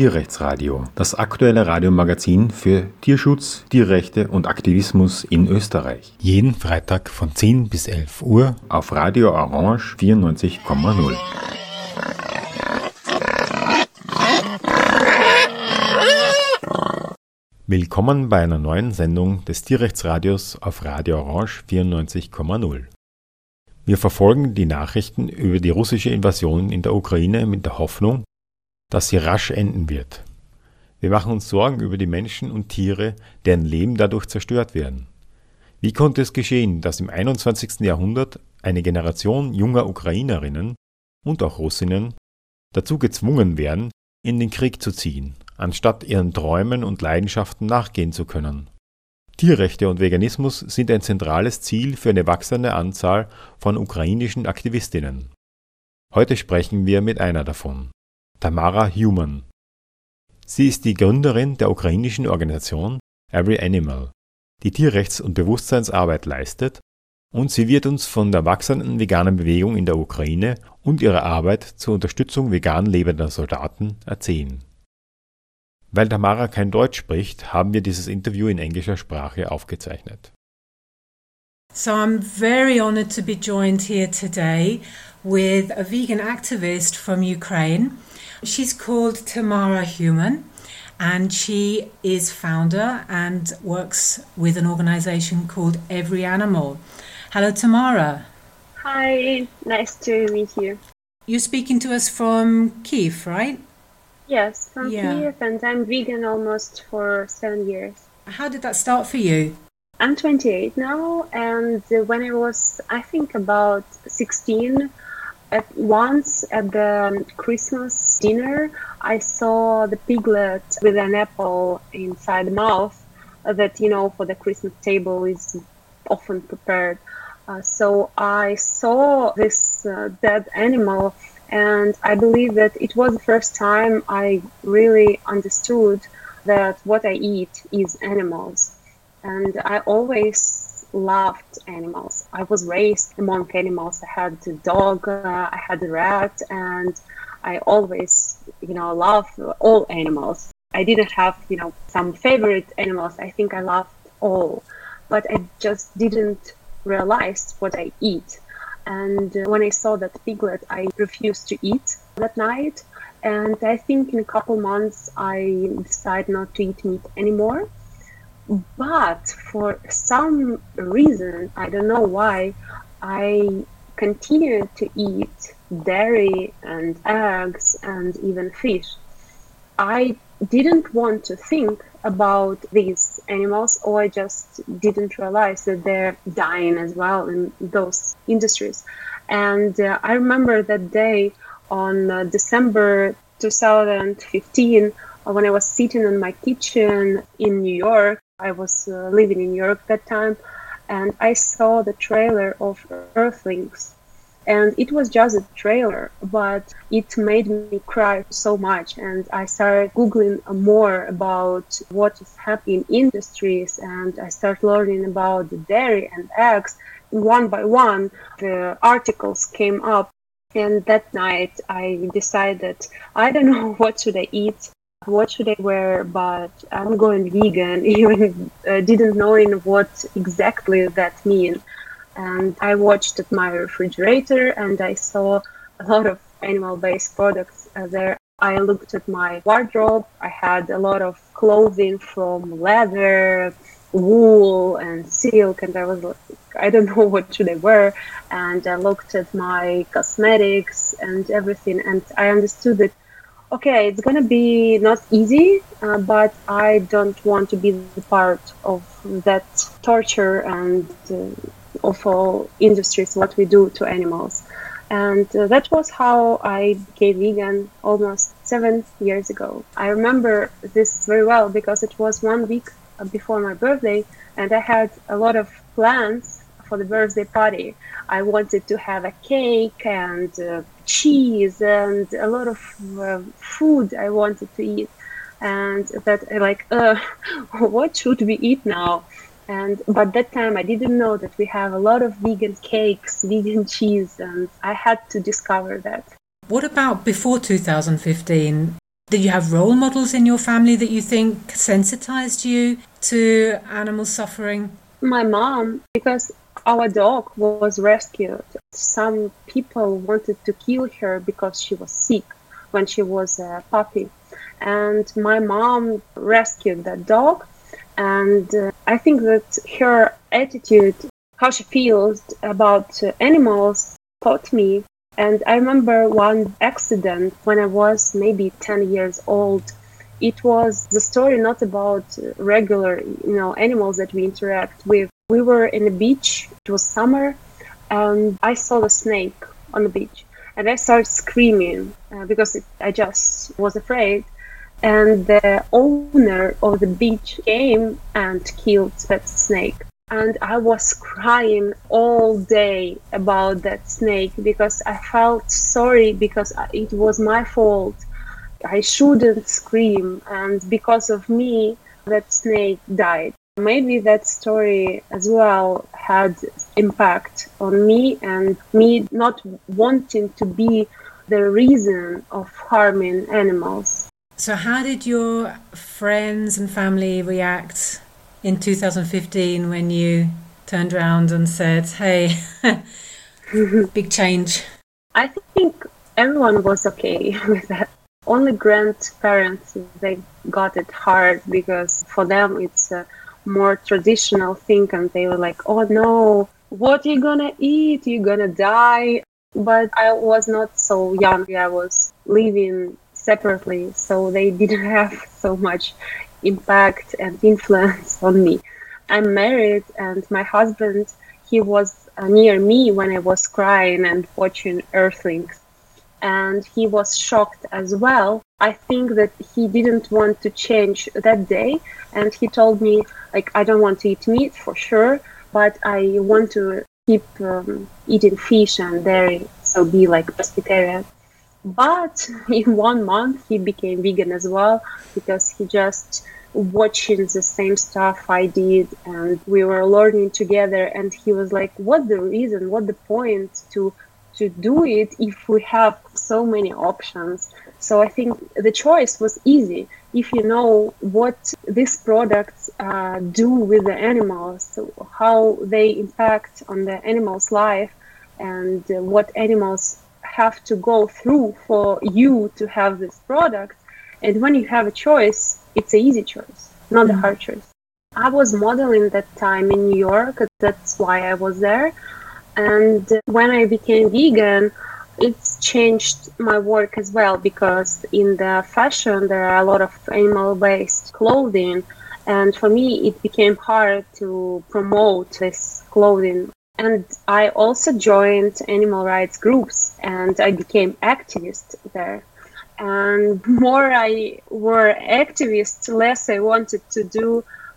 Tierrechtsradio, das aktuelle Radiomagazin für Tierschutz, Tierrechte und Aktivismus in Österreich. Jeden Freitag von 10 bis 11 Uhr auf Radio Orange 94,0. Willkommen bei einer neuen Sendung des Tierrechtsradios auf Radio Orange 94,0. Wir verfolgen die Nachrichten über die russische Invasion in der Ukraine mit der Hoffnung, dass sie rasch enden wird. Wir machen uns Sorgen über die Menschen und Tiere, deren Leben dadurch zerstört werden. Wie konnte es geschehen, dass im 21. Jahrhundert eine Generation junger Ukrainerinnen und auch Russinnen dazu gezwungen werden, in den Krieg zu ziehen, anstatt ihren Träumen und Leidenschaften nachgehen zu können? Tierrechte und Veganismus sind ein zentrales Ziel für eine wachsende Anzahl von ukrainischen Aktivistinnen. Heute sprechen wir mit einer davon, Tamara Human. Sie ist die Gründerin der ukrainischen Organisation Every Animal, die Tierrechts- und Bewusstseinsarbeit leistet, und sie wird uns von der wachsenden veganen Bewegung in der Ukraine und ihrer Arbeit zur Unterstützung vegan lebender Soldaten erzählen. Weil Tamara kein Deutsch spricht, haben wir dieses Interview in englischer Sprache aufgezeichnet. So I'm very honored to be joined here today with a vegan activist from Ukraine. She's called Tamara Human and she is founder and works with an organization called Every Animal. Hello Tamara. Hi, nice to meet you. You're speaking to us from Kiev, right? Yes, from yeah. Kiev, and I'm vegan almost for seven years. How did that start for you? I'm 28 now, and when I was, I think, about 16, at once at the Christmas dinner, I saw the piglet with an apple inside the mouth that, you know, for the Christmas table is often prepared. Uh, so I saw this uh, dead animal and I believe that it was the first time I really understood that what I eat is animals. And I always loved animals. I was raised among animals. I had a dog, uh, I had a rat, and I always, you know, love all animals. I didn't have, you know, some favorite animals. I think I loved all, but I just didn't realize what I eat. And when I saw that piglet, I refused to eat that night. And I think in a couple months, I decided not to eat meat anymore. But for some reason, I don't know why, I continued to eat dairy and eggs and even fish. I didn't want to think about these animals, or I just didn't realize that they're dying as well in those industries. And uh, I remember that day on uh, December 2015 uh, when I was sitting in my kitchen in New York. I was uh, living in New York that time, and I saw the trailer of Earthlings and it was just a trailer but it made me cry so much. And i started googling more about what is happening in industries and i started learning about the dairy and eggs. One by one the articles came up and that night i decided i don't know what should i eat what should I wear, but I'm going vegan, even uh, didn't knowing what exactly that means and I watched at my refrigerator and I saw a lot of animal based products uh, there. I looked at my wardrobe. I had a lot of clothing from leather, wool, and silk, and I was like, I don't know what should I wear. And I looked at my cosmetics and everything, and I understood that okay, it's gonna be not easy, uh, but I don't want to be part of that torture and uh, of all industries what we do to animals. And uh, that was how I became vegan almost seven years ago. I remember this very well because it was one week before my birthday, and I had a lot of plans for the birthday party. I wanted to have a cake and uh, cheese and a lot of uh, food I wanted to eat. And that, like, uh, what should we eat now? And but that time i didn't know that we have a lot of vegan cakes vegan cheese and i had to discover that what about before 2015 Did you have role models in your family that you think sensitized you to animal suffering? My mom, because our dog was rescued. Some people wanted to kill her because she was sick when she was a puppy. And my mom rescued that dog. And uh, I think that her attitude, how she feels about uh, animals, taught me. And I remember one accident when I was maybe 10 years old. It was the story not about regular, you know, animals that we interact with, we were in a beach, it was summer, and I saw the snake on the beach. And I started screaming uh, because it, I just was afraid. And the owner of the beach came and killed that snake. And I was crying all day about that snake because I felt sorry because it was my fault. I shouldn't scream, and because of me, that snake died. Maybe that story as well had impact on me and me not wanting to be the reason of harming animals. So, how did your friends and family react in 2015 when you turned around and said, Hey, big change? I think everyone was okay with that. Only grandparents, they got it hard because for them it's a more traditional thing and they were like oh no what you gonna eat you're gonna die but i was not so young i was living separately so they didn't have so much impact and influence on me. I'm married and my husband he was uh, near me when i was crying and watching earthlings. And he was shocked as well. I think that he didn't want to change that day, and he told me like I don't want to eat meat for sure, but I want to keep um, eating fish and dairy, so be like pescatarian. But in one month he became vegan as well because he just watching the same stuff I did and we were learning together and he was like what the reason what the point to to do it if we have so many options so I think the choice was easy. If you know what these products uh, do with the animals, how they impact on the animal's life, and what animals have to go through for you to have this product. And when you have a choice, it's an easy choice, not mm-hmm. a hard choice. I was modeling that time in New York. That's why I was there. And when I became vegan, it's changed my work as well because in the fashion there are a lot of animal based clothing and for me it became hard to promote this clothing and i also joined animal rights groups and i became activist there and more i were activist less i wanted to do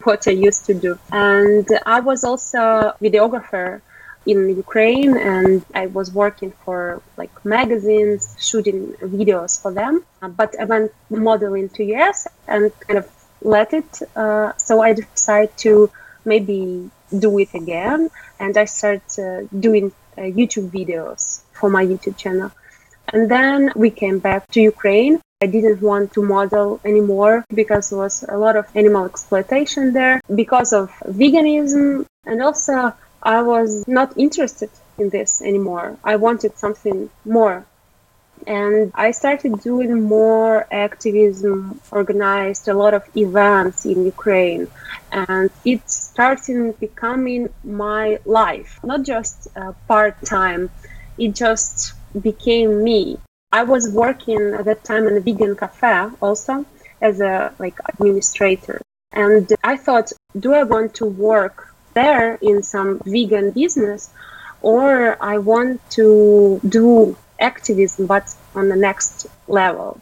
what i used to do and i was also videographer in Ukraine and I was working for like magazines, shooting videos for them. Uh, but I went modeling to US and kind of let it. Uh, so I decided to maybe do it again and I started uh, doing uh, YouTube videos for my YouTube channel. And then we came back to Ukraine. I didn't want to model anymore because there was a lot of animal exploitation there because of veganism and also I was not interested in this anymore. I wanted something more. And I started doing more activism, organized a lot of events in Ukraine. And it started becoming my life, not just uh, part time. It just became me. I was working at that time in a vegan cafe also as a like administrator. And I thought, do I want to work there in some vegan business or I want to do activism but on the next level.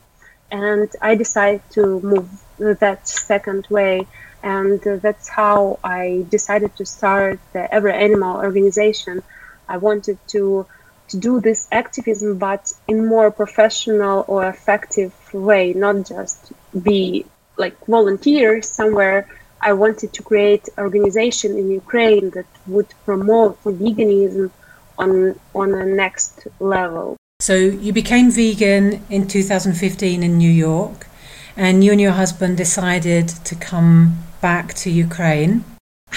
And I decided to move that second way. And that's how I decided to start the Every Animal organization. I wanted to, to do this activism, but in more professional or effective way, not just be like volunteer somewhere I wanted to create an organization in Ukraine that would promote veganism on on a next level. So you became vegan in 2015 in New York. and you and your husband decided to come back to Ukraine.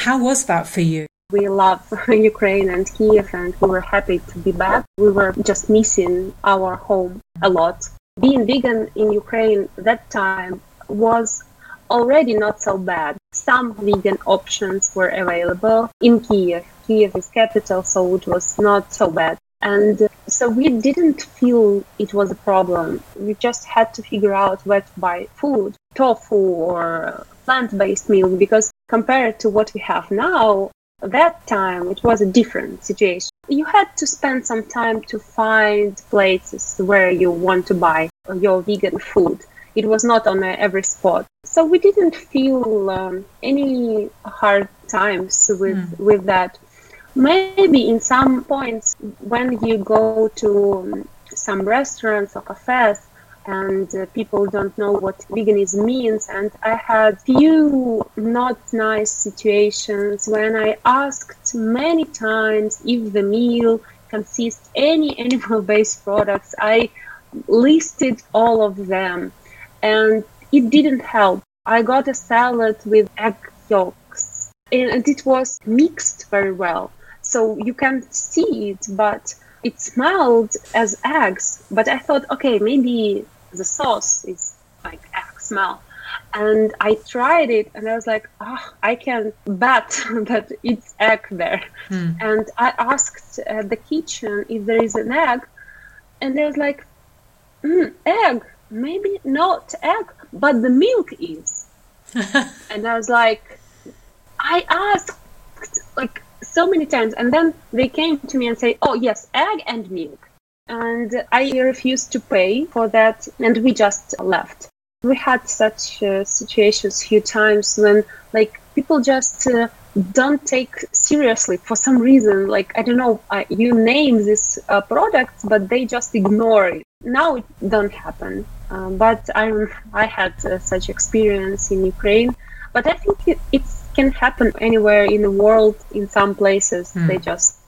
How was that for you? We love Ukraine and Kiev, and we were happy to be back. We were just missing our home a lot. Being vegan in Ukraine that time was already not so bad. Some vegan options were available in Kiev. Kiev is capital, so it was not so bad. And so we didn't feel it was a problem. We just had to figure out where to buy food, tofu or plant-based milk, because compared to what we have now, that time it was a different situation. You had to spend some time to find places where you want to buy your vegan food. It was not on every spot. So we didn't feel um, any hard times with, mm. with that. Maybe in some points when you go to some restaurants or cafes and uh, people don't know what veganism means and I had few not nice situations when I asked many times if the meal consists any animal based products I listed all of them and it didn't help. I got a salad with egg yolks and it was mixed very well so you can't see it, but it smelled as eggs. But I thought, okay, maybe the sauce is like egg smell. And I tried it and I was like, oh, I can bet that it's egg there. Hmm. And I asked at the kitchen if there is an egg. And they was like, mm, egg, maybe not egg, but the milk is. and I was like, I asked like so many times. And then they came to me and say, oh, yes, egg and milk. And I refused to pay for that, and we just left. We had such uh, situations few times when, like, people just uh, don't take seriously for some reason. Like, I don't know, uh, you name this uh, product, but they just ignore it. Now it don't happen. Um, but I, I had uh, such experience in Ukraine. But I think it, it's can happen anywhere in the world. In some places, mm. they just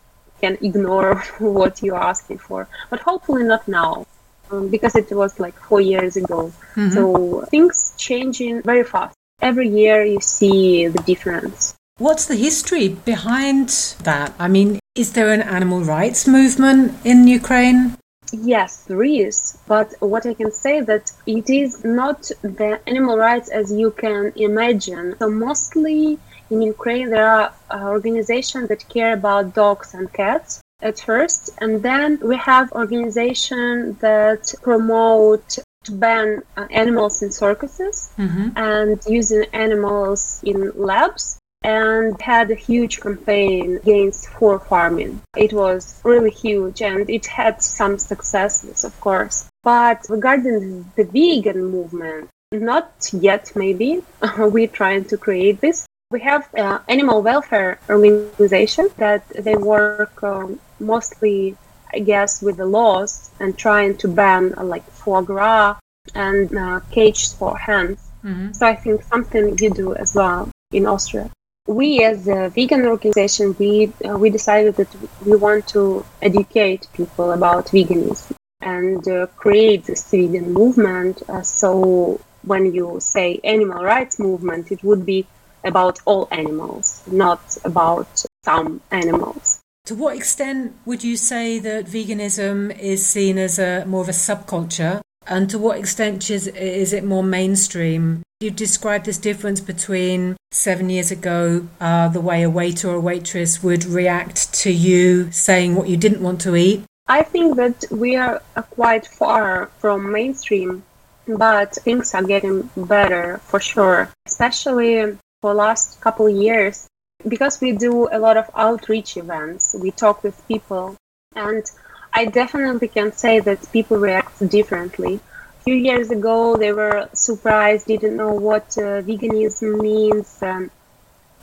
can ignore what you're asking for. But hopefully not now, um, because it was like four years ago. Mm-hmm. So things changing very fast. Every year you see the difference. What's the history behind that? I mean, is there an animal rights movement in Ukraine? Yes, there is. But what I can say that it is not the animal rights as you can imagine. So mostly in Ukraine there are uh, organizations that care about dogs and cats at first, and then we have organizations that promote to ban uh, animals in circuses mm-hmm. and using animals in labs and had a huge campaign against fur farming. It was really huge and it had some successes, of course. But regarding the vegan movement, not yet maybe. We're trying to create this. We have uh, animal welfare organization that they work um, mostly, I guess, with the laws and trying to ban uh, like foie gras and uh, caged for hens. Mm-hmm. So I think something you do as well in Austria we as a vegan organization we uh, we decided that we want to educate people about veganism and uh, create this vegan movement. Uh, so when you say animal rights movement it would be about all animals not about some animals. To what extent would you say that veganism is seen as a more of a subculture? And to what extent is, is it more mainstream? You described this difference between seven years ago, uh, the way a waiter or a waitress would react to you saying what you didn't want to eat. I think that we are quite far from mainstream, but things are getting better for sure, especially for last couple of years because we do a lot of outreach events. We talk with people and I definitely can say that people react differently. Few years ago, they were surprised, didn't know what uh, veganism means, um,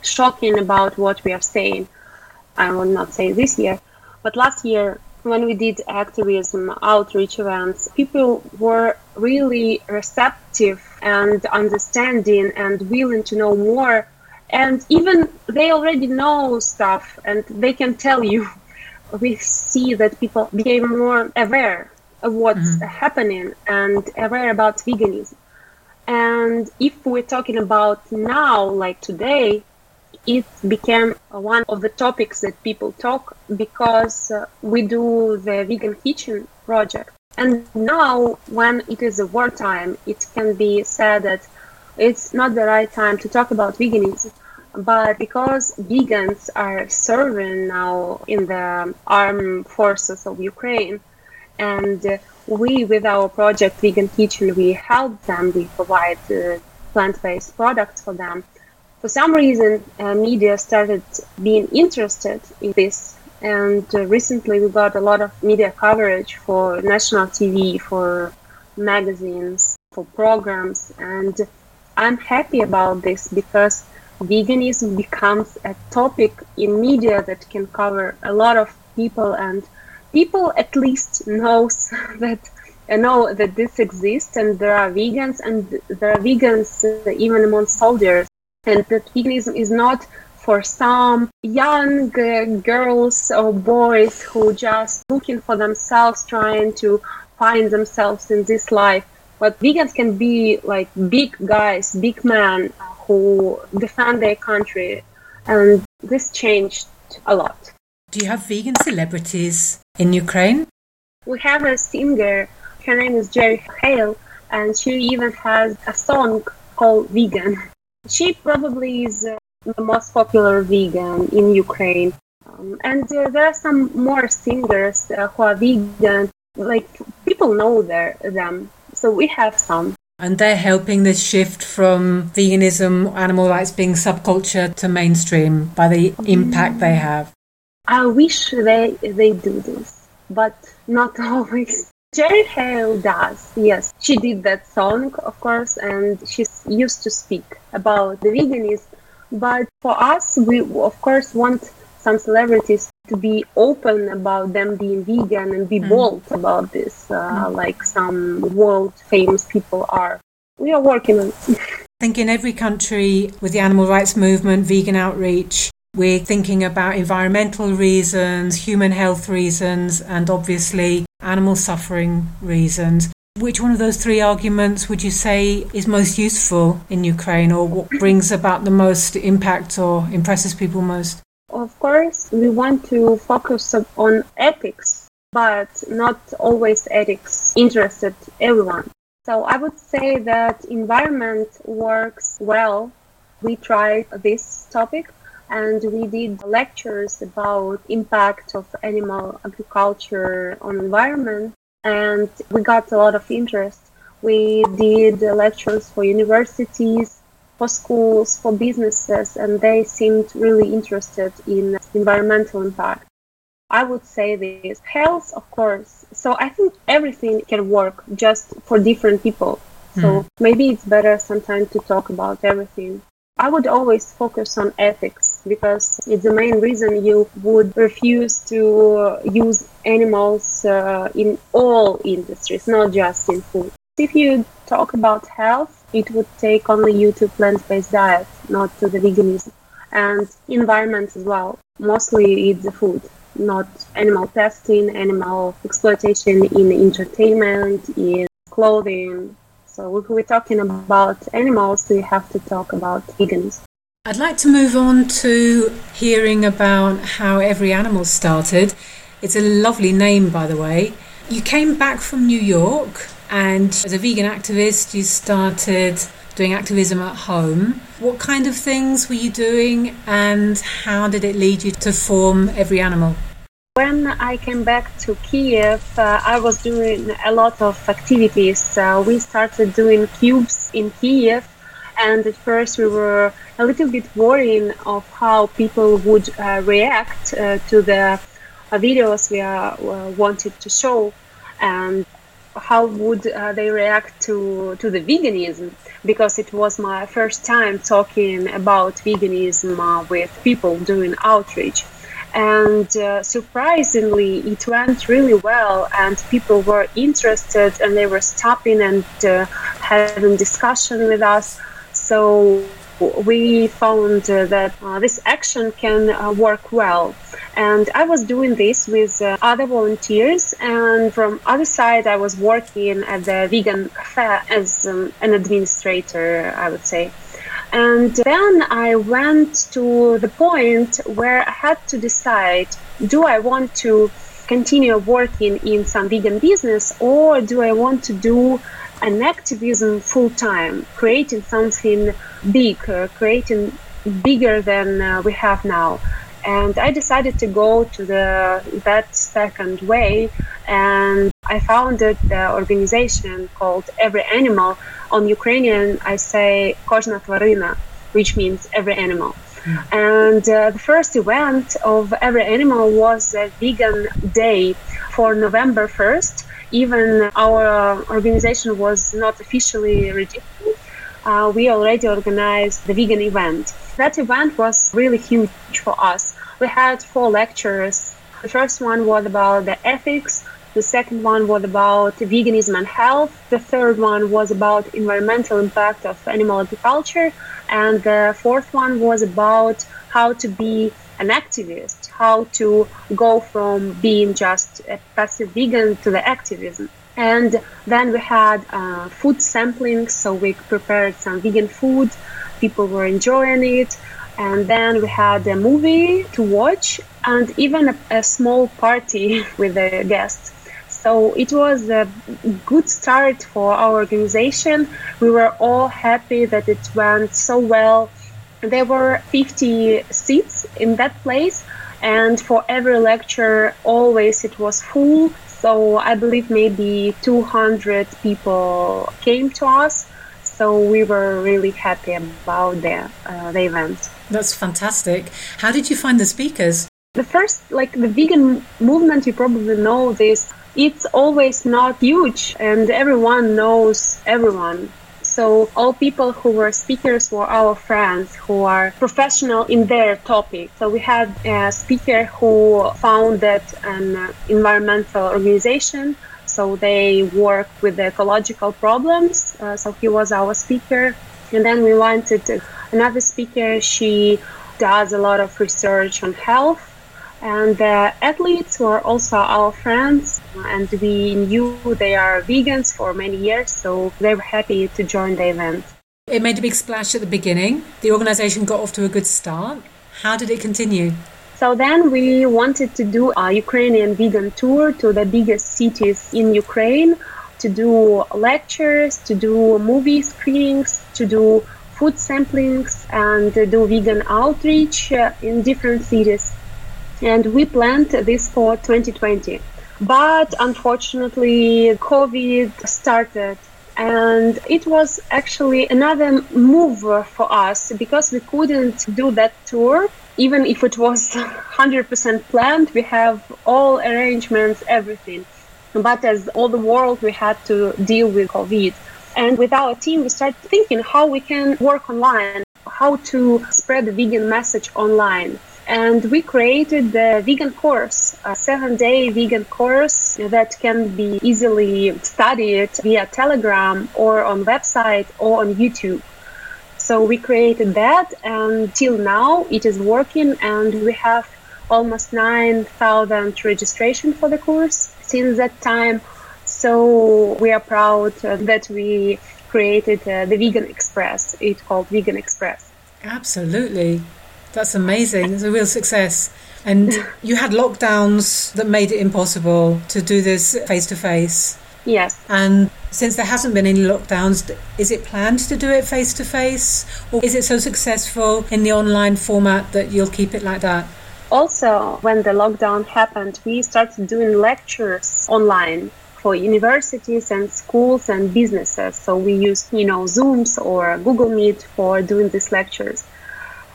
shocking about what we are saying. I will not say this year, but last year when we did activism outreach events, people were really receptive and understanding and willing to know more. And even they already know stuff and they can tell you we see that people became more aware what's mm-hmm. happening and aware about veganism. And if we're talking about now, like today, it became one of the topics that people talk because uh, we do the vegan kitchen project. And now, when it is a wartime, it can be said that it's not the right time to talk about veganism. But because vegans are serving now in the armed forces of Ukraine, and we, with our project Vegan Kitchen, we help them, we provide uh, plant based products for them for some reason, uh, media started being interested in this. And uh, recently, we got a lot of media coverage for national TV, for magazines, for programs. And I'm happy about this because veganism becomes a topic in media that can cover a lot of people and people at least knows that uh, know that this exists and there are vegans and there are vegans uh, even among soldiers. And that veganism is not for some young uh, girls or boys who just looking for themselves trying to find themselves in this life. But vegans can be like big guys big men who defend their country. And this changed a lot do you have vegan celebrities in ukraine we have a singer her name is Jerry Heil, and she even has a song called vegan she probably is uh, the most popular vegan in Ukraine. Um, and uh, there are some more singers uh, who are vegan. Like people know their, them, so we have some. And they're helping this shift from veganism, animal rights being subculture to mainstream by the impact they have. I wish they they do this, but not always. Jerry Heil does, yes. She did that song, of course, and she used to speak about the veganism. But for us, we of course want some celebrities to be open about them being vegan and be mm. bold about this, uh, mm. like some world famous people are. We are working on it. I think in every country with the animal rights movement, vegan outreach, we're thinking about environmental reasons, human health reasons, and obviously animal suffering reasons. Which one of those three arguments would you say is most useful in Ukraine or what brings about the most impact or impresses people most? Of course, we want to focus on ethics, but not always ethics interested everyone. So I would say that environment works well. We tried this topic and we did lectures about impact of animal agriculture on environment. And we got a lot of interest. We did lectures for universities for schools for businesses and they seemed really interested in environmental impact. I would say this health of course. So i think everything can work just for different people. So mm. maybe it's better sometimes to talk about everything. I would always focus on ethics because it's the main reason you would refuse to use animals uh, in all industries, not just in food. If you talk about health, it would take only you to plant-based diet, not to the veganism. And environment as well. Mostly it's the food, not animal testing, animal exploitation in entertainment, in clothing, so if we're talking about animals, we have to talk about vegans. I'd like to move on to hearing about how Every Animal started. It's a lovely name, by the way. You came back from New York, and as a vegan activist, you started doing activism at home. What kind of things were you doing, and how did it lead you to form Every Animal? When I came back to Kiev, uh, I was doing a lot of activities. Uh, we started doing cubes in Kiev, and at first we were a little bit worrying of how people would uh, react uh, to the uh, videos we uh, wanted to show, and how would they react to to the veganism. Because it was my first time talking about veganism with people doing outreach. And uh, surprisingly it went really well and people were interested and they were stopping and uh, having discussion with us so we found uh, that uh, this action can uh, work well. And I was doing this with uh, other volunteers, and from other side, I was working at the vegan cafe as um, an administrator, I would say. And then I went to the point where I had to decide: Do I want to continue working in some vegan business, or do I want to do an activism full time, creating something big, uh, creating bigger than uh, we have now. And I decided to go to the that second way, and I founded the organization called Every Animal. On Ukrainian, I say Tvarina, which means every animal. And uh, the first event of Every Animal was a vegan day for November 1st. Even our organization was not officially registered. Uh, we already organized the vegan event. That event was really huge for us. We had four lectures. The first one was about the ethics. The second one was about veganism and health. The third one was about environmental impact of animal agriculture. And the fourth one was about how to be an activist, how to go from being just a passive vegan to the activism. And then we had uh, food sampling, so we prepared some vegan food. People were enjoying it. And then we had a movie to watch and even a, a small party with the guests. So it was a good start for our organization. We were all happy that it went so well. There were 50 seats in that place, and for every lecture, always it was full. So I believe maybe 200 people came to us. So we were really happy about the, uh, the event. That's fantastic. How did you find the speakers? The first, like the vegan movement, you probably know this it's always not huge and everyone knows everyone. So all people who were speakers were our friends who are professional in their topic. So we had a speaker who founded an environmental organization. So they work with the ecological problems. Uh, so he was our speaker. And then we wanted another speaker. She does a lot of research on health and the athletes were also our friends, and we knew they are vegans for many years, so they were happy to join the event. It made a big splash at the beginning. The organization got off to a good start. How did it continue? So then we wanted to do a Ukrainian vegan tour to the biggest cities in Ukraine, to do lectures, to do movie screenings, to do food samplings, and do vegan outreach uh, in different cities and we planned this for 2020. But unfortunately, COVID started and it was actually another move for us because we couldn't do that tour. Even if it was 100% planned we have all arrangements everything. But as all the world we had to deal with covid. And with our team we started thinking how we can work online how to spread the vegan message online and we created the vegan course, a seven day vegan course that can be easily studied via Telegram or on website or on YouTube. So we created that and till now it is working and we have almost 9,000 registration for the course since that time. So we are proud that we created uh, the Vegan Express. It's called Vegan Express. Absolutely. That's amazing. It's a real success. And you had lockdowns that made it impossible to do this face to face. Yes. And since there hasn't been any lockdowns, is it planned to do it face to face? Or is it so successful in the online format that you'll keep it like that? Also, when the lockdown happened, we started doing lectures online for universities and schools and businesses. So we used, you know, Zooms or Google Meet for doing these lectures.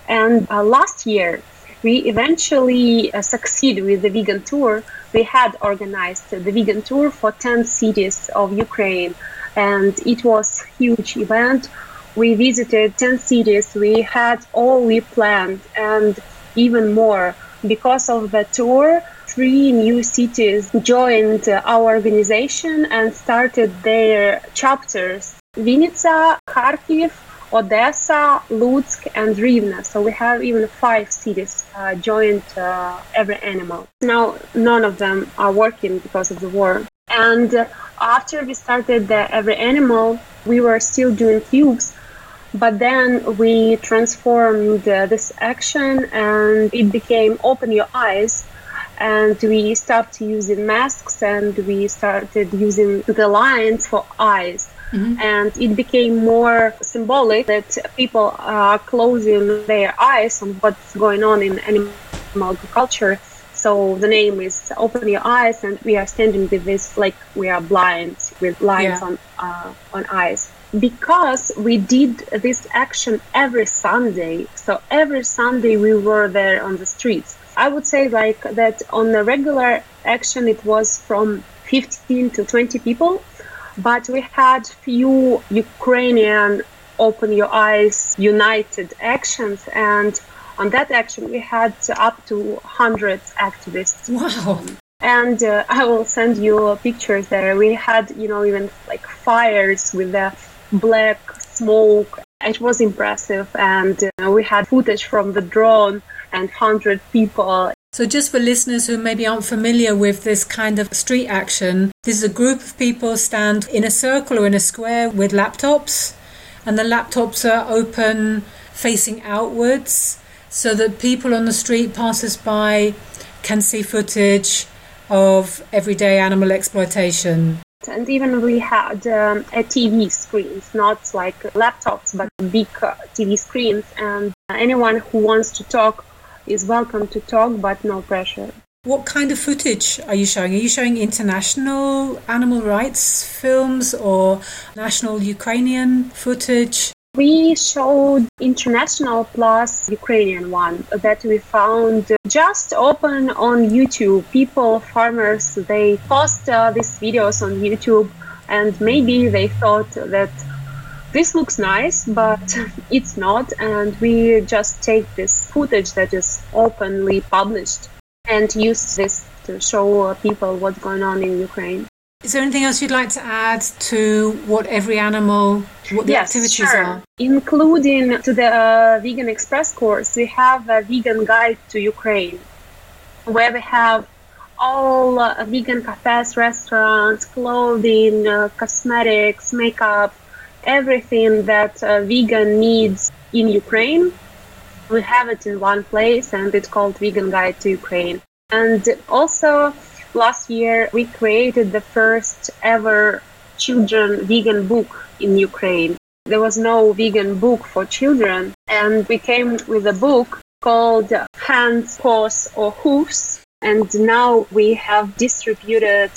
And uh, last year, we eventually uh, succeeded with the vegan tour. We had organized the vegan tour for 10 cities of Ukraine, and it was huge event. We visited 10 cities. We had all we planned and even more. Because of the tour, three new cities joined our organization and started their chapters. Vinnytsia, Kharkiv, Odessa, Lutsk, and Rivne. So we have even five cities uh, joined uh, every animal. Now, none of them are working because of the war. And after we started the every animal, we were still doing cubes. But then we transformed uh, this action and it became open your eyes and we stopped using masks and we started using the lines for eyes. Mm-hmm. And it became more symbolic that people are closing their eyes on what's going on in animal agriculture. So the name is Open Your Eyes, and we are standing with this like we are blind with lines yeah. on uh, on eyes because we did this action every Sunday. So every Sunday we were there on the streets. I would say like that on a regular action it was from 15 to 20 people, but we had few Ukrainian open your eyes united actions and on that action we had up to 100 activists. Wow. And uh, I will send you pictures there. We had, you know, even like fires with the black smoke. It was impressive, and uh, we had footage from the drone and 100 people. So, just for listeners who maybe aren't familiar with this kind of street action, this is a group of people stand in a circle or in a square with laptops, and the laptops are open facing outwards so that people on the street, passers by, can see footage of everyday animal exploitation. And even we had um, a TV screens, not like laptops, but big uh, TV screens. And anyone who wants to talk is welcome to talk, but no pressure. What kind of footage are you showing? Are you showing international animal rights films or national Ukrainian footage? We showed international plus Ukrainian one that we found just open on YouTube. People, farmers, they post uh, these videos on YouTube and maybe they thought that this looks nice, but it's not. And we just take this footage that is openly published and use this to show people what's going on in Ukraine. Is there anything else you'd like to add to what every animal, what the yes, activities sure. are? Including to the uh, Vegan Express course, we have a vegan guide to Ukraine, where we have all uh, vegan cafes, restaurants, clothing, uh, cosmetics, makeup, everything that a vegan needs in Ukraine. We have it in one place and it's called Vegan Guide to Ukraine. And also last year we created the first ever children vegan book in Ukraine. There was no vegan book for children and we came with a book called Hands, Paws or Hoofs and now we have distributed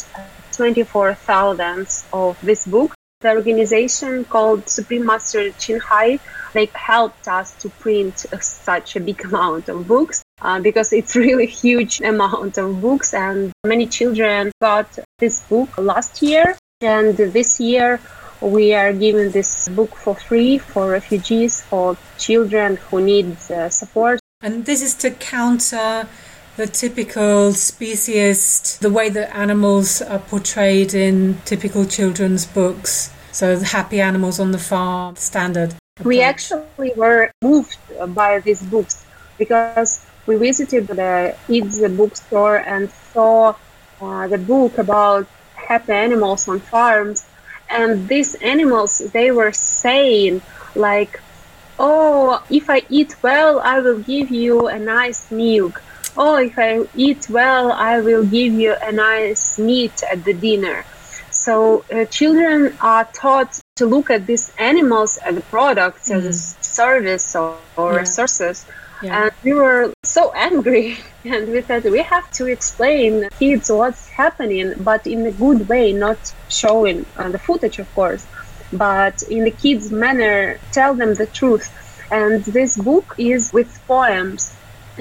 24,000 of this book the organization called Supreme Master Ching Hai they helped us to print such a big amount of books uh, because it's really huge amount of books and many children got this book last year. And this year we are giving this book for free for refugees for children who need uh, support. And this is to counter the typical speciest, the way that animals are portrayed in typical children's books. So, the happy animals on the farm, standard. Approach. We actually were moved by these books because we visited the kids bookstore and saw uh, the book about happy animals on farms. And these animals, they were saying, like, oh, if I eat well, I will give you a nice milk oh, if I eat well, I will give you a nice meat at the dinner. So uh, children are taught to look at these animals as products, mm. as a service or, or yeah. resources. Yeah. And we were so angry, and we said we have to explain kids what's happening, but in a good way, not showing uh, the footage, of course, but in the kids' manner, tell them the truth. And this book is with poems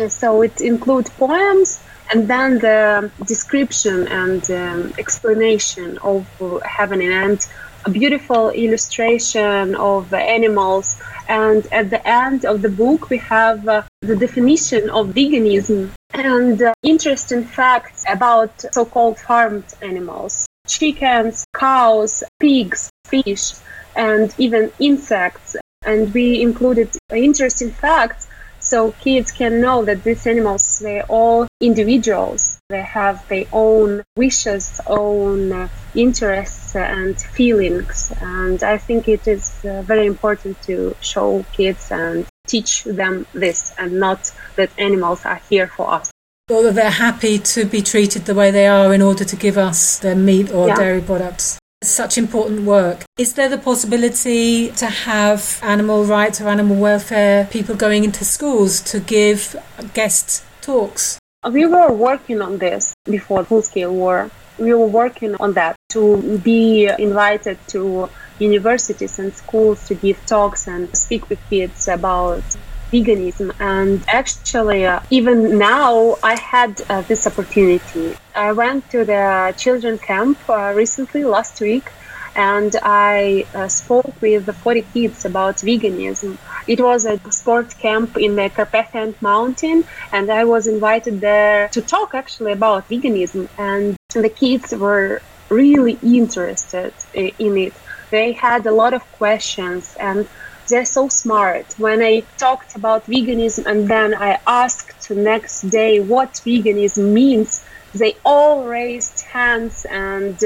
so it includes poems and then the description and um, explanation of happening and a beautiful illustration of animals. And at the end of the book, we have uh, the definition of veganism and uh, interesting facts about so called farmed animals chickens, cows, pigs, fish, and even insects And we included interesting facts so kids can know that these animals, they're all individuals. They have their own wishes, own uh, interests and feelings. And I think it is uh, very important to show kids and teach them this and not that animals are here for us. Or that they're happy to be treated the way they are in order to give us their meat or yeah. dairy products such important work. Is there the possibility to have animal rights or animal welfare people going into schools to give guest talks? We were working on this before full scale war. We were working on that to be invited to universities and schools to give talks and speak with kids about veganism. And actually, uh, even now, I had uh, this opportunity. I went to the children camp uh, recently, last week, and I uh, spoke with the 40 kids about veganism. It was a sport camp in the Carpathian Mountain, and I was invited there to talk actually about veganism. And the kids were really interested in it. They had a lot of questions and they're so smart. When I talked about veganism and then I asked the next day what veganism means, they all raised hands and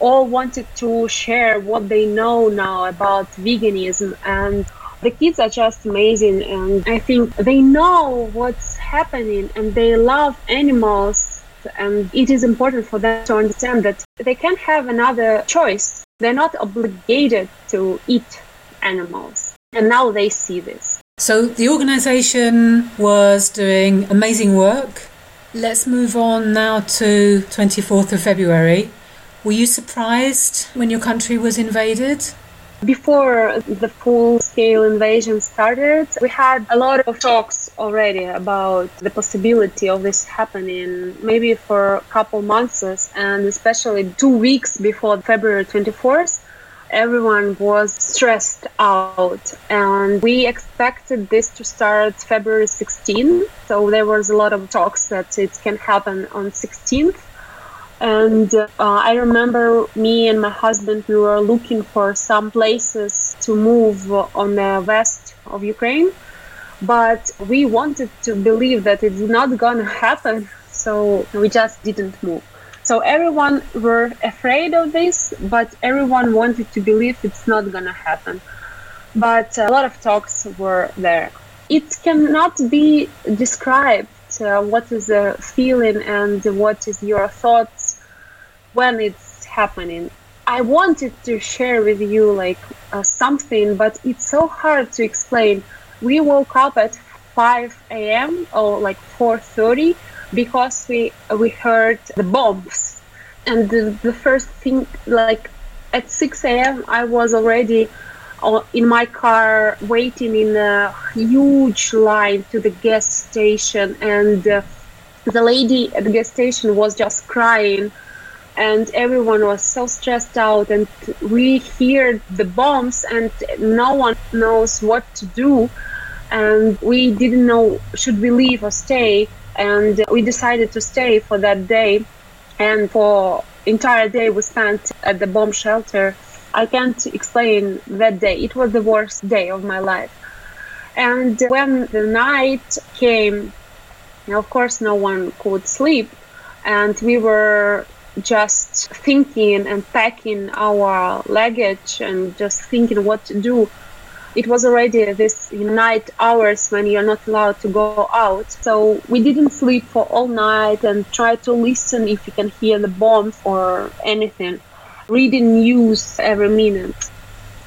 all wanted to share what they know now about veganism. And the kids are just amazing and i think they know what's happening and they love animals and it is important for them to understand that they can have another choice. They're not obligated to eat animals and now they see this. So the organization was doing amazing work. Let's move on now to 24th of February. Were you surprised when your country was invaded? Before the full scale invasion started, we had a lot of talks already about the possibility of this happening, maybe for a couple months, and especially two weeks before February 24th everyone was stressed out and we expected this to start february 16th so there was a lot of talks that it can happen on 16th and uh, i remember me and my husband we were looking for some places to move on the west of ukraine but we wanted to believe that it's not gonna happen so we just didn't move so everyone were afraid of this, but everyone wanted to believe it's not gonna happen. But a lot of talks were there. It cannot be described uh, what is the feeling and what is your thoughts when it's happening. I wanted to share with you like uh, something, but it's so hard to explain. We woke up at 5 a.m. or like 4:30 because we we heard the bombs. And the, the first thing like at 6 a.m i was already in my car waiting in a huge line to the gas station. And uh, the lady at the gas station was just crying. And everyone was so stressed out. And we hear the bombs and no one knows what to do. And we didn't know should we leave or stay and we decided to stay for that day. And for entire day we spent at the bomb shelter. I can't explain that day. It was the worst day of my life. And when the night came of course no one could sleep. And we were just thinking and packing our luggage and just thinking what to do it was already this night hours when you're not allowed to go out. So we didn't sleep for all night and try to listen if you can hear the bombs or anything. Reading news every minute.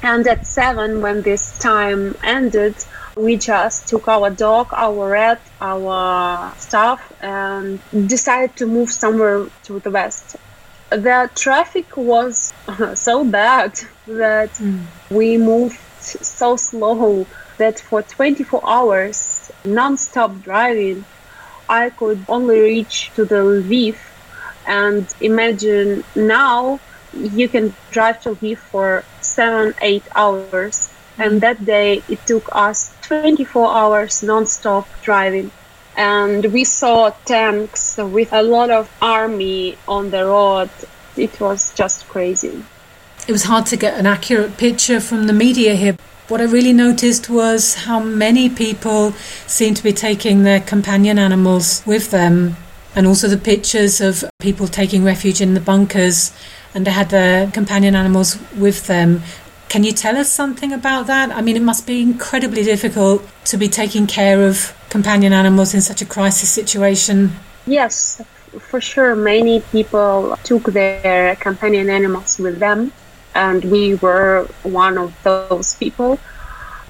And at seven, when this time ended, we just took our dog, our rat, our stuff, and decided to move somewhere to the west. The traffic was so bad that mm. we moved so slow that for 24 hours non-stop driving I could only reach to the Lviv. And imagine now you can drive to Lviv for 7 8 hours. And mm-hmm. that day it took us 24 hours non-stop driving. And we saw tanks with a lot of army on the road. It was just crazy it was hard to get an accurate picture from the media here. What I really noticed was how many people seem to be taking their companion animals with them, and also the pictures of people taking refuge in the bunkers and they had their companion animals with them. Can you tell us something about that? I mean, it must be incredibly difficult to be taking care of companion animals in such a crisis situation. Yes, for sure. Many people took their companion animals with them, and we were one of those people.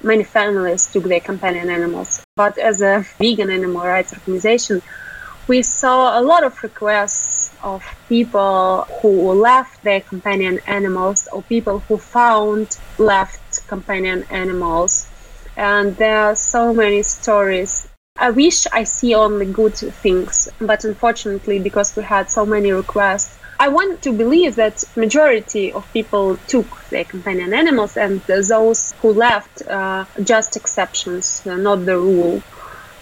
Many families took their companion animals. But as a vegan animal rights organization, we saw a lot of requests of people who left their companion animals or people who found left companion animals. And there are so many stories. I wish I see only good things, but unfortunately, because we had so many requests, I want to believe that majority of people took their companion animals, and those who left uh, just exceptions, uh, not the rule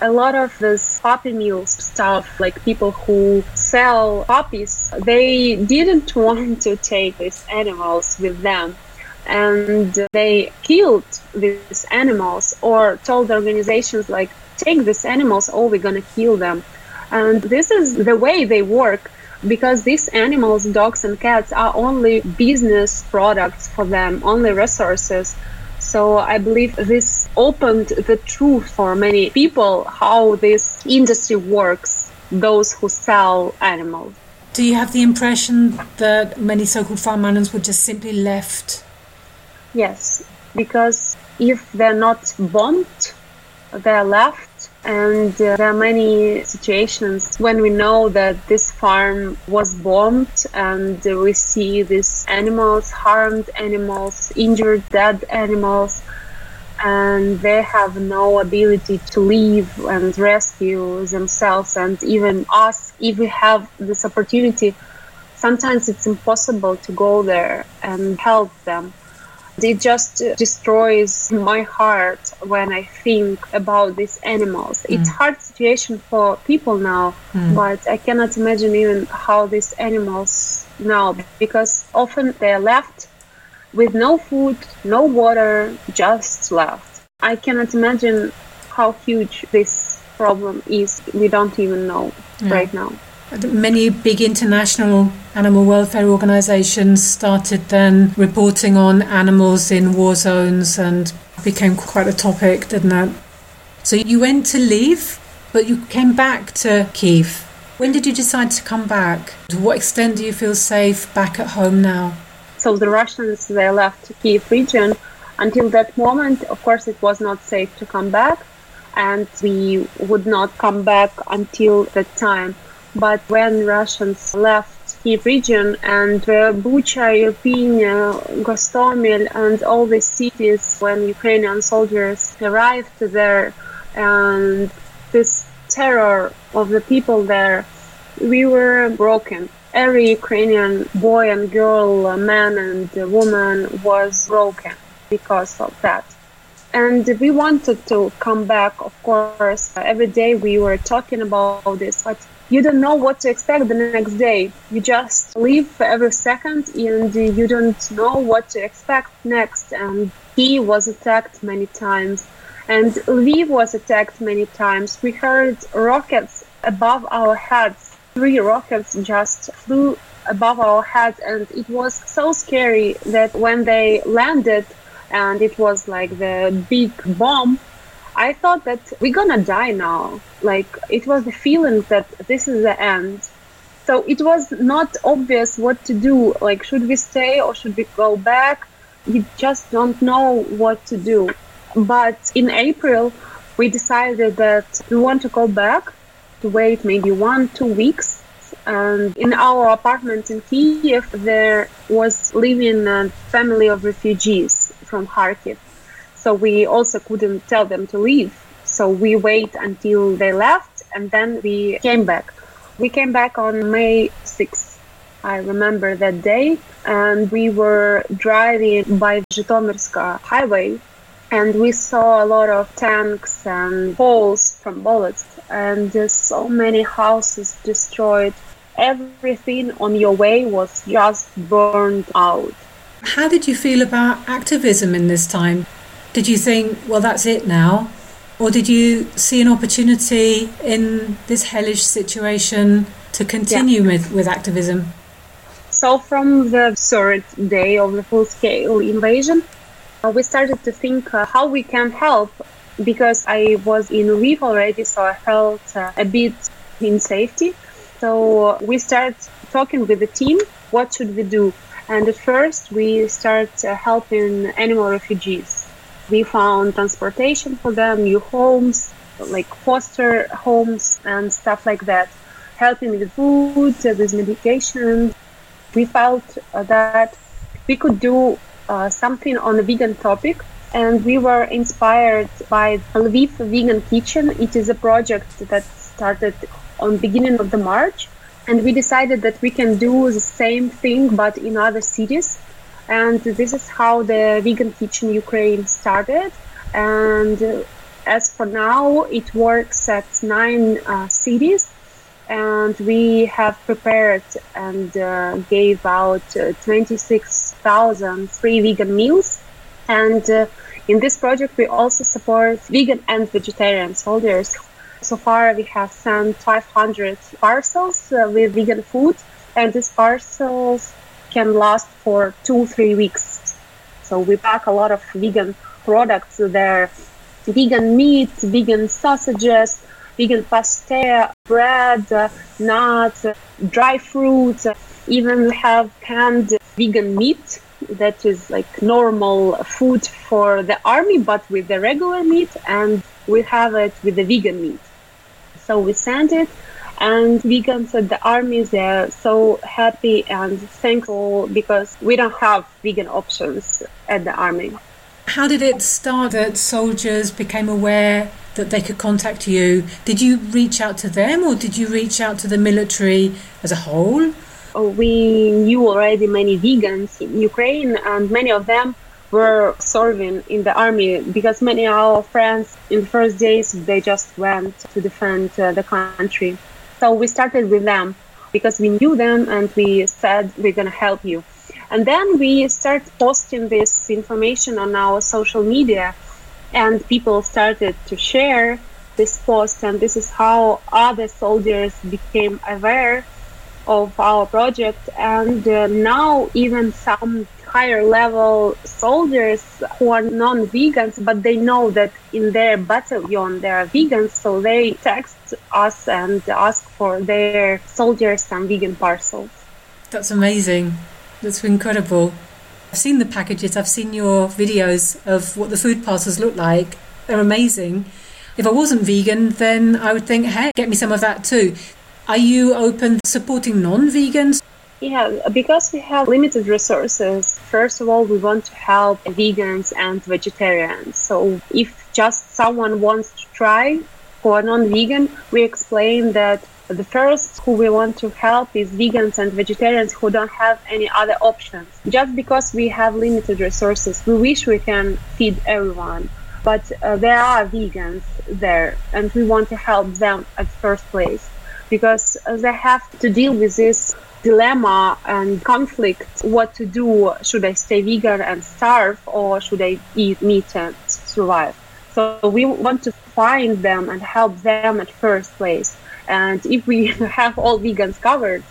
a lot of this puppy mill stuff, like people who sell puppies, they didn't want to take these animals with them. And they killed these animals or told organizations like, take these animals or we're gonna kill them. And this is the way they work because these animals, dogs and cats, are only business products for them, only resources. So I believe this opened the truth for many people how this industry works, those who sell animals. Do you have the impression that many so called farm animals were just simply left? Yes, because if they're not bombed, they're left and uh, there are many situations when we know that this farm was bombed and we see these animals, harmed animals, injured, dead animals, and they have no ability to leave and rescue themselves and even us. If we have this opportunity sometimes it's impossible to go there and help them it just destroys my heart when I think about these animals. Mm. It's hard situation for people now, mm. but I cannot imagine even how these animals now because often they're left with no food, no water, just left. I cannot imagine how huge this problem is. We don't even know yeah. right now. Many big international animal welfare organisations started then reporting on animals in war zones and became quite a topic, didn't it? So you went to Lviv, but you came back to Kiev. When did you decide to come back? To what extent do you feel safe back at home now? So the Russians they left Kiev region. Until that moment, of course, it was not safe to come back, and we would not come back until that time. But when Russians left Kiev region and uh, Bucha, Irpin, Gostomel, and all these cities, when Ukrainian soldiers arrived there, and this terror of the people there, we were broken. Every Ukrainian boy and girl, man and woman was broken because of that and we wanted to come back of course every day we were talking about this but you don't know what to expect the next day. You just live for every second and you don't know what to expect next. And he was attacked many times and Lviv was attacked many times. We heard rockets above our heads. Three rockets just flew above our heads and it was so scary that when they landed and it was like the big bomb I thought that we're gonna die now. Like it was the feeling that this is the end. So it was not obvious what to do. Like should we stay or should we go back? We just don't know what to do. But in April, we decided that we want to go back to wait maybe one, two weeks. And in our apartment in Kiev, there was living a family of refugees from Kharkiv so we also couldn't tell them to leave. So we wait until they left and then we came back. We came back on May 6th. I remember that day and we were driving by Zhytomyrska highway and we saw a lot of tanks and holes from bullets and so many houses destroyed. Everything on your way was just burned out. How did you feel about activism in this time? Did you think, well, that's it now? Or did you see an opportunity in this hellish situation to continue yeah. with, with activism? So, from the third day of the full scale invasion, uh, we started to think uh, how we can help because I was in Lviv already, so I felt uh, a bit in safety. So we started talking with the team what should we do. And at first, we start uh, helping animal refugees. We found transportation for them, new homes, like foster homes and stuff like that, helping with food, uh, with medication. We felt uh, that we could do uh, something on the vegan topic and we were inspired by Lviv Vegan Kitchen. It is a project that started on beginning of the March, and we decided that we can do the same thing but in other cities. And this is how the Vegan Kitchen Ukraine started. And as for now, it works at nine uh, cities and we have prepared and uh, gave out uh, 26,000 free vegan meals. And uh, in this project, we also support vegan and vegetarian soldiers. So far, we have sent 500 parcels uh, with vegan food, and these parcels can last for two, three weeks. So we pack a lot of vegan products there vegan meat, vegan sausages, vegan pasta, bread, nuts, dry fruits. Even we have canned vegan meat that is like normal food for the army, but with the regular meat, and we have it with the vegan meat. So we send it, and vegans at the army they're so happy and thankful because we don't have vegan options at the army. How did it start that soldiers became aware that they could contact you? Did you reach out to them or did you reach out to the military as a whole? Oh, we knew already many vegans in Ukraine, and many of them were serving in the army because many of our friends in the first days they just went to defend uh, the country. So we started with them because we knew them and we said we're gonna help you. And then we started posting this information on our social media, and people started to share this post, and this is how other soldiers became aware of our project and uh, now even some higher level soldiers who are non-vegans but they know that in their battalion there are vegans so they text us and ask for their soldiers some vegan parcels. That's amazing. That's incredible. I've seen the packages. I've seen your videos of what the food parcels look like. They're amazing. If I wasn't vegan, then I would think, hey, get me some of that too. Are you open supporting non-vegans? Yeah, because we have limited resources. First of all, we want to help vegans and vegetarians. So if just someone wants to try for non-vegan, we explain that the first who we want to help is vegans and vegetarians who don't have any other options. Just because we have limited resources, we wish we can feed everyone. But uh, there are vegans there, and we want to help them at first place because they have to deal with this dilemma and conflict what to do should i stay vegan and starve or should i eat meat and survive? So we want to find them and help them at first place. And if we have all vegans covered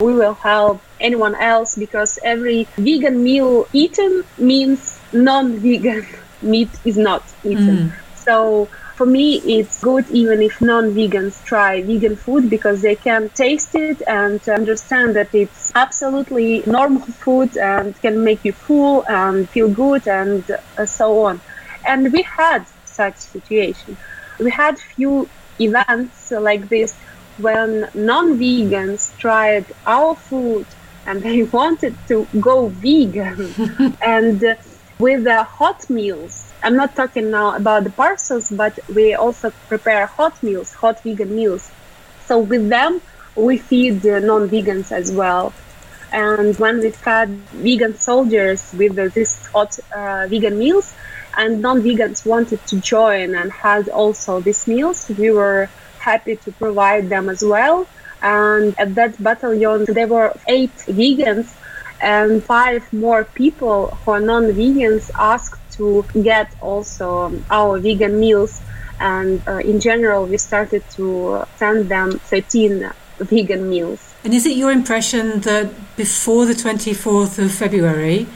we will help anyone else because every vegan meal eaten means non-vegan meat is not eaten. Mm. so for me, it's good even if non-vegans try vegan food because they can taste it and understand that it's absolutely normal food and can make you full and feel good and uh, so on. And we had such situation. We had few events like this when non-vegans tried our food and they wanted to go vegan and with the hot meals I'm not talking now about the parcels, but we also prepare hot meals, hot vegan meals. So with them, we feed non-vegans as well. And when we fed vegan soldiers with these hot uh, vegan meals, and non-vegans wanted to join and had also these meals, we were happy to provide them as well. And at that battalion, there were eight vegans and five more people who are non-vegans asked to get also our vegan meals. And uh, in general, we started to send them 13 vegan meals. And is it your impression that before the 24th of February,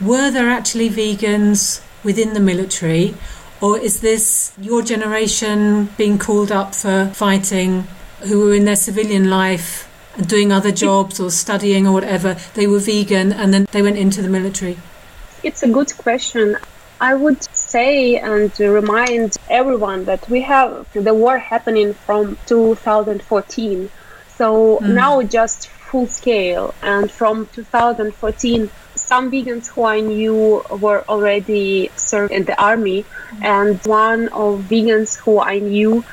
were there actually vegans within the military? Or is this your generation being called up for fighting who were in their civilian life and doing other jobs or studying or whatever? They were vegan and then they went into the military? It's a good question. I would say and remind everyone that we have the war happening from 2014. So mm. now just full scale. And from 2014, some vegans who I knew were already served in the army, and one of vegans who I knew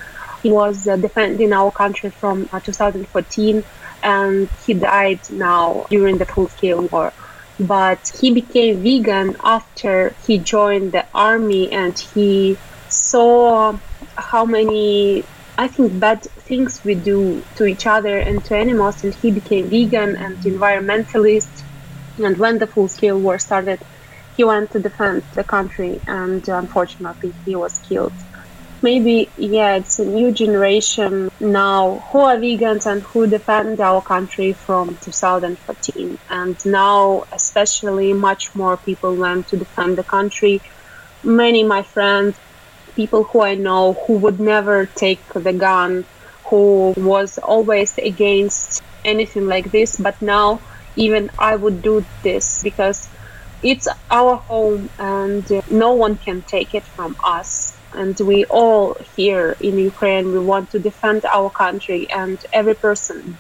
was uh, defending our country from uh, 2014, and he died now during the full-scale war. But he became vegan after he joined the army, and he saw how many I think bad things we do to each other and to animals, and he became vegan and environmentalist and when the full scale war started, he went to defend the country, and unfortunately, he was killed. Maybe, yeah, it's a new generation now who are vegans and who defend our country from 2014. And now, especially, much more people went to defend the country. Many my friends, people who I know who would never take the gun, who was always against anything like this, but now even I would do this because it's our home and no one can take it from us. And we all here in Ukraine, we want to defend our country, and every person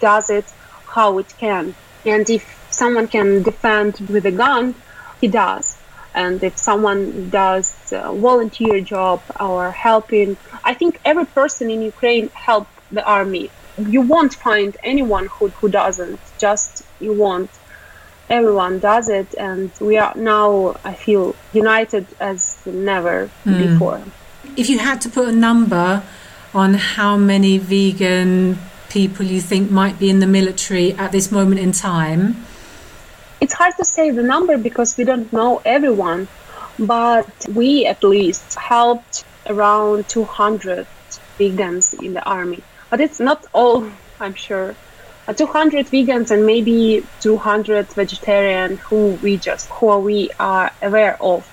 does it how it can. And if someone can defend with a gun, he does. And if someone does volunteer job or helping, I think every person in Ukraine help the army. You won't find anyone who, who doesn't. Just you want everyone does it and we are now i feel united as never mm. before. If you had to put a number on how many vegan people you think might be in the military at this moment in time. It's hard to say the number because we don't know everyone but we at least helped around 200 vegans in the army. But it's not all i'm sure 200 vegans and maybe 200 vegetarian who we just who we are aware of.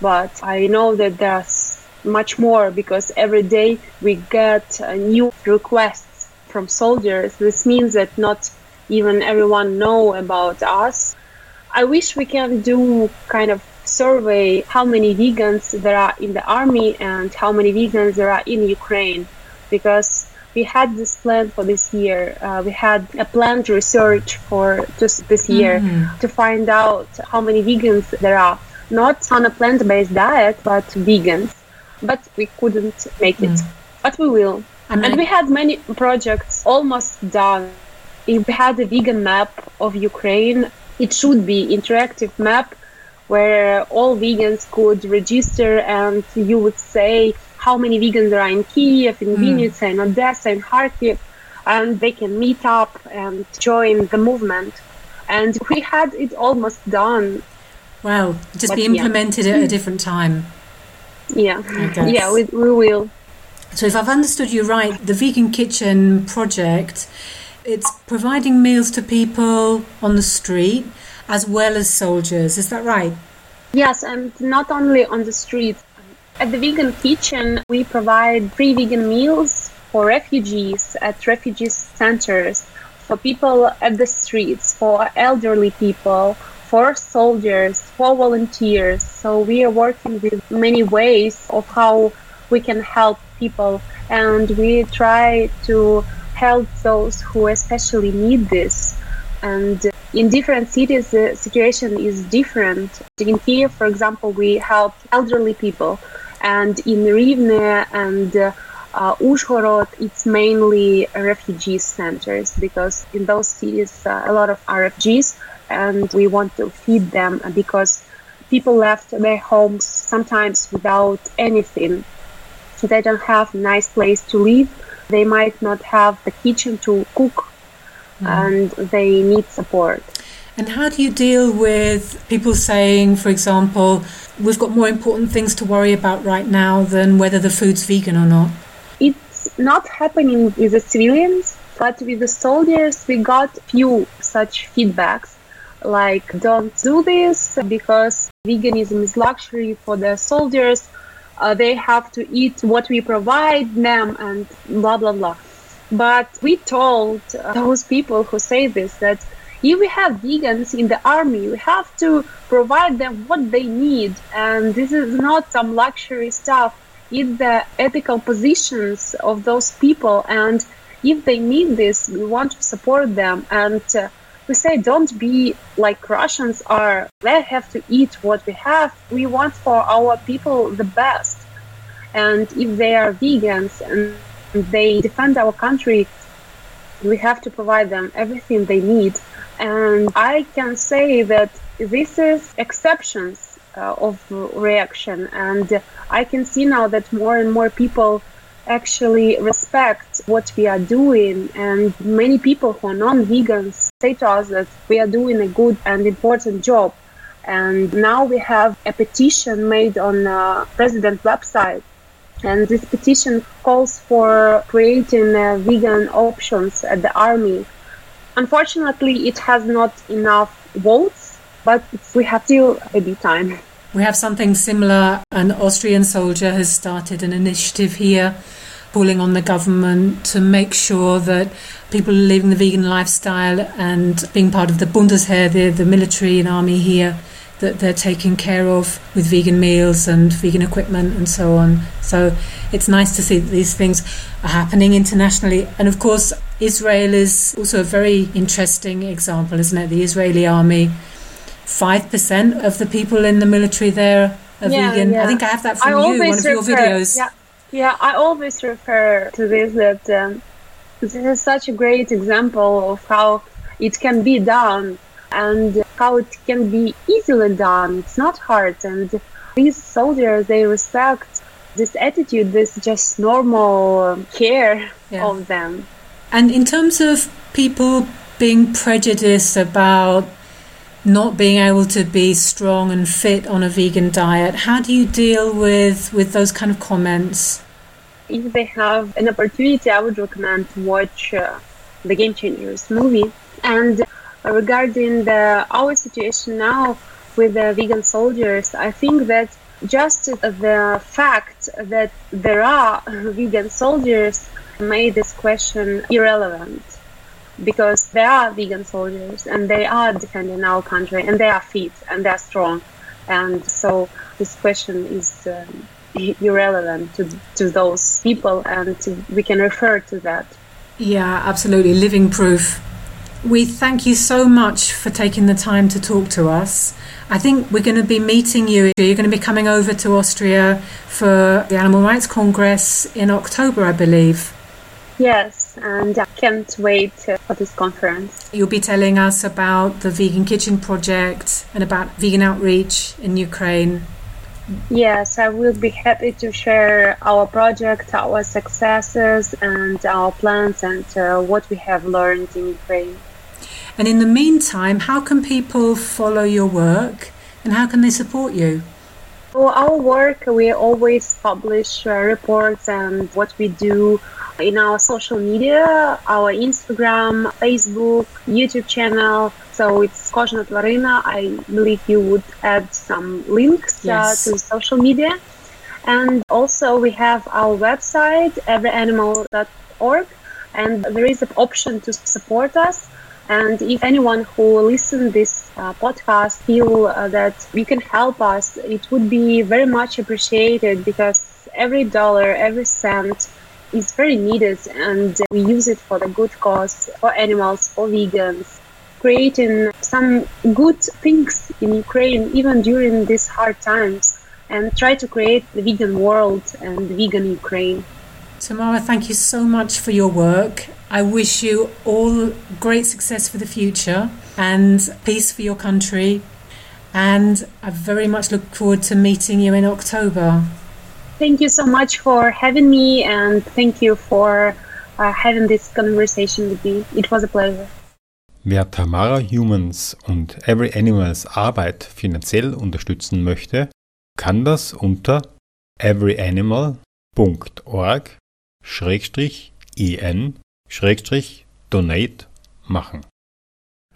But i know that there's much more because every day we get uh, new requests from soldiers. This means that not even everyone know about us. I wish we can do kind of survey how many vegans there are in the army and how many vegans there are in ukraine because we had this plan for this year. Uh, we had a planned research for just this year mm-hmm. to find out how many vegans there are, not on a plant-based diet, but vegans. But we couldn't make it. Mm. But we will. And, and we had many projects almost done. If we had a vegan map of Ukraine, it should be interactive map where all vegans could register and you would say how many vegans there are in Kiev, in mm. Vinnytsia, in Odessa, in Kharkiv, and they can meet up and join the movement. And we had it almost done. Well, just but be implemented yeah. at a different time. Yeah, yeah, we, we will. So, if I've understood you right, the Vegan Kitchen project it's providing meals to people on the street as well as soldiers. Is that right? Yes, and not only on the streets. At the Vegan Kitchen, we provide free vegan meals for refugees at refugee centers, for people at the streets, for elderly people, for soldiers, for volunteers. So we are working with many ways of how we can help people, and we try to help those who especially need this. And in different cities, the situation is different. In Kiev, for example, we help elderly people and in Rivne and uh, Uzhhorod, it's mainly refugee centers because in those cities, uh, a lot of RFGs, and we want to feed them because people left their homes sometimes without anything. So they don't have a nice place to live. They might not have the kitchen to cook, mm. and they need support. And how do you deal with people saying, for example, we've got more important things to worry about right now than whether the food's vegan or not? It's not happening with the civilians, but with the soldiers, we got few such feedbacks like don't do this because veganism is luxury for the soldiers. Uh, they have to eat what we provide them and blah blah blah. But we told those people who say this that if we have vegans in the army, we have to provide them what they need. And this is not some luxury stuff. It's the ethical positions of those people. And if they need this, we want to support them. And uh, we say, don't be like Russians are. They have to eat what we have. We want for our people the best. And if they are vegans and they defend our country, we have to provide them everything they need. And I can say that this is exceptions uh, of reaction. And I can see now that more and more people actually respect what we are doing. And many people who are non-vegans say to us that we are doing a good and important job. And now we have a petition made on the president website and this petition calls for creating uh, vegan options at the army. Unfortunately, it has not enough votes, but we have still a bit time. We have something similar. An Austrian soldier has started an initiative here calling on the government to make sure that people living the vegan lifestyle and being part of the Bundesheer, the, the military and army here, that they're taken care of with vegan meals and vegan equipment and so on. So it's nice to see that these things are happening internationally. And of course, Israel is also a very interesting example, isn't it? The Israeli army, 5% of the people in the military there are yeah, vegan. Yeah. I think I have that from I you, one of your videos. Yeah, yeah, I always refer to this that um, this is such a great example of how it can be done and how it can be easily done. It's not hard. And these soldiers, they respect this attitude, this just normal care yeah. of them. And in terms of people being prejudiced about not being able to be strong and fit on a vegan diet, how do you deal with, with those kind of comments? If they have an opportunity, I would recommend to watch uh, the Game Changers movie. And regarding the, our situation now with the vegan soldiers, I think that just the fact that there are vegan soldiers made this question irrelevant. Because there are vegan soldiers and they are defending our country and they are fit and they are strong. And so this question is um, irrelevant to, to those people and to, we can refer to that. Yeah absolutely. Living proof we thank you so much for taking the time to talk to us. I think we're going to be meeting you. You're going to be coming over to Austria for the Animal Rights Congress in October, I believe. Yes, and I can't wait for this conference. You'll be telling us about the Vegan Kitchen Project and about vegan outreach in Ukraine. Yes, I will be happy to share our project, our successes, and our plans, and uh, what we have learned in Ukraine. And in the meantime, how can people follow your work and how can they support you? For our work, we always publish uh, reports and what we do in our social media, our Instagram, Facebook, YouTube channel. So it's Kozhna Tvaryna. I believe you would add some links uh, yes. uh, to social media. And also we have our website, everyanimal.org, and there is an option to support us. And if anyone who listens this uh, podcast feel uh, that you can help us, it would be very much appreciated because every dollar, every cent is very needed and we use it for the good cause, for animals, for vegans, creating some good things in Ukraine even during these hard times and try to create the vegan world and the vegan Ukraine. Tamara, thank you so much for your work. I wish you all great success for the future and peace for your country. And I very much look forward to meeting you in October. Thank you so much for having me, and thank you for uh, having this conversation with me. It was a pleasure. Wer Tamara Humans und Every Animals Arbeit finanziell unterstützen möchte, kann das unter everyanimal.org-en-donate machen.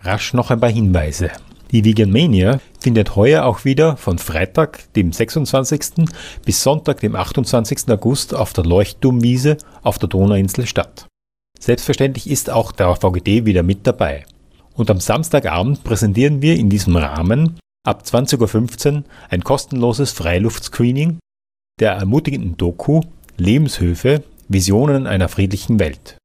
Rasch noch ein paar Hinweise. Die Vegan Mania findet heuer auch wieder von Freitag, dem 26. bis Sonntag, dem 28. August auf der Leuchtturmwiese auf der Donauinsel statt. Selbstverständlich ist auch der VGD wieder mit dabei. Und am Samstagabend präsentieren wir in diesem Rahmen ab 20.15 Uhr ein kostenloses Freiluftscreening der ermutigenden Doku Lebenshöfe Visionen einer friedlichen Welt.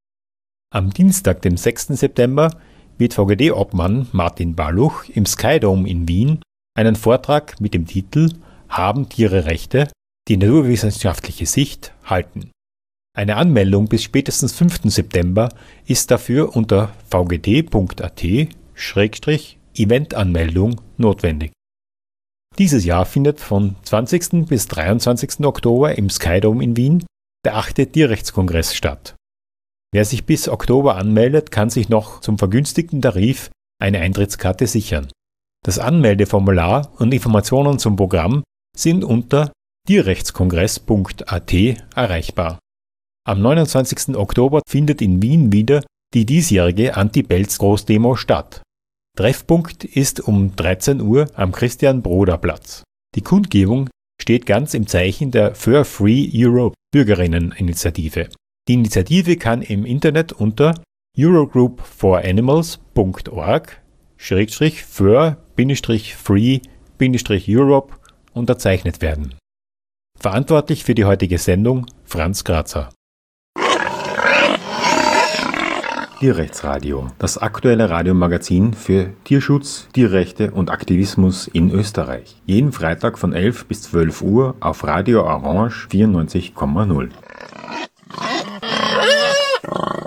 Am Dienstag, dem 6. September, wird VGD-Obmann Martin Balluch im Skydome in Wien einen Vortrag mit dem Titel Haben Tiere Rechte? Die naturwissenschaftliche Sicht halten. Eine Anmeldung bis spätestens 5. September ist dafür unter vgd.at-eventanmeldung notwendig. Dieses Jahr findet von 20. bis 23. Oktober im Skydome in Wien der 8. Tierrechtskongress statt. Wer sich bis Oktober anmeldet, kann sich noch zum vergünstigten Tarif eine Eintrittskarte sichern. Das Anmeldeformular und Informationen zum Programm sind unter tierrechtskongress.at erreichbar. Am 29. Oktober findet in Wien wieder die diesjährige Anti-Belz-Großdemo statt. Treffpunkt ist um 13 Uhr am Christian-Broder-Platz. Die Kundgebung steht ganz im Zeichen der Fur Free Europe Bürgerinneninitiative. Die Initiative kann im Internet unter eurogroupforanimals.org-fur-free-europe unterzeichnet werden. Verantwortlich für die heutige Sendung Franz Grazer. Tierrechtsradio, das aktuelle Radiomagazin für Tierschutz, Tierrechte und Aktivismus in Österreich. Jeden Freitag von 11 bis 12 Uhr auf Radio Orange 94,0. Um,